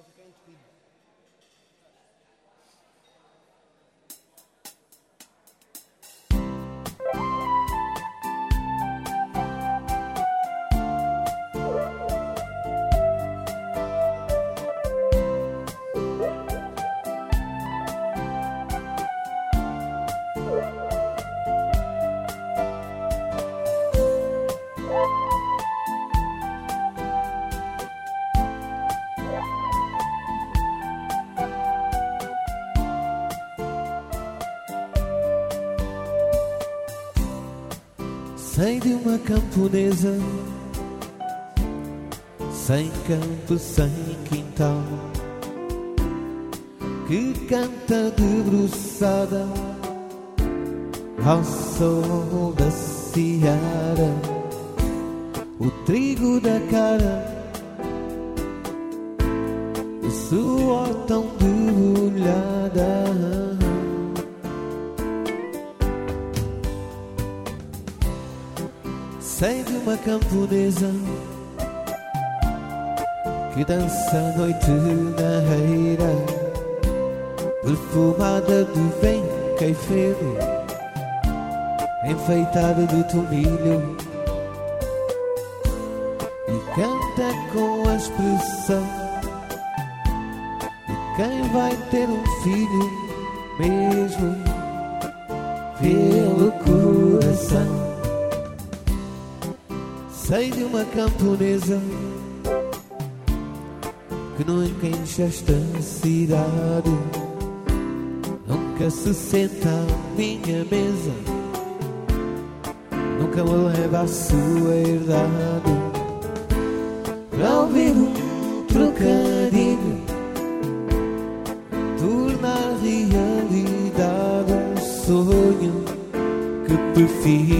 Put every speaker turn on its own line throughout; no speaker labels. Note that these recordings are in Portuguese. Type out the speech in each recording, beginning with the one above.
of going to be Sei de uma camponesa Sem campo, sem quintal Que canta debruçada Ao sol da seara O trigo da cara Sei de uma camponesa que dança a noite na reira, perfumada de vem caifeiro, enfeitada de tomilho, e canta com a expressão de quem vai ter um filho mesmo pelo. Sei de uma camponesa que nunca enche esta cidade, nunca se senta à minha mesa, nunca me leva a sua herdade para ouvir um trocadilho, tornar realidade um sonho que perfilho.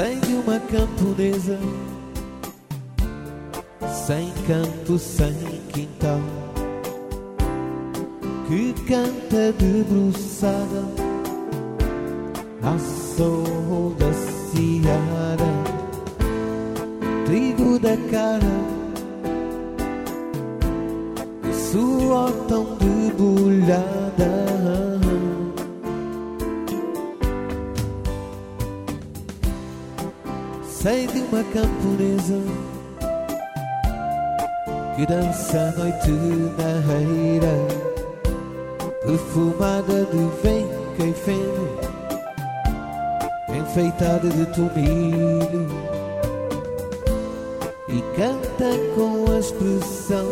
De uma camponesa Sem campo, sem quintal Que canta debruçada Ao sol da seara Trigo da cara suor tão debulhada Sei de uma camponesa que dança a noite na reira, perfumada de vem caifeno, enfeitada de tomilho, e canta com a expressão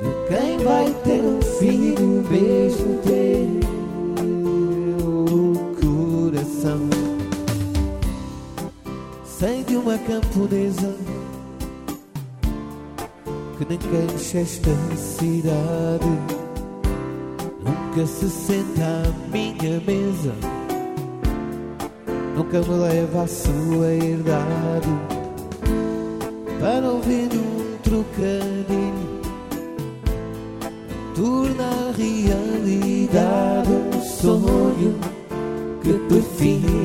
de quem vai ter um filho mesmo ter Camponesa que nem enche esta cidade, nunca se senta à minha mesa, nunca me leva à sua herdade. Para ouvir um trocadilho, torna realidade um sonho que perfil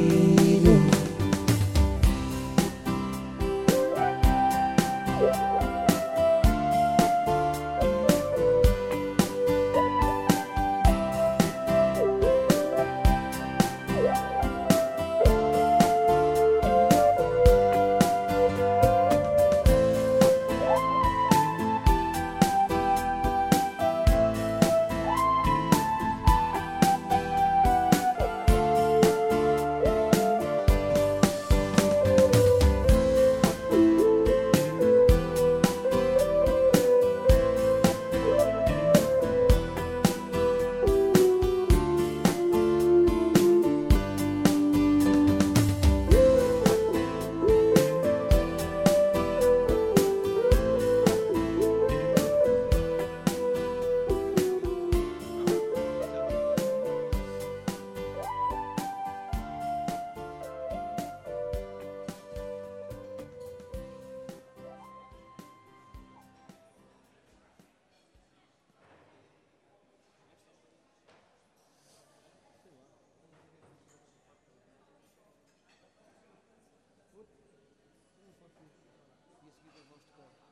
you the worst goal.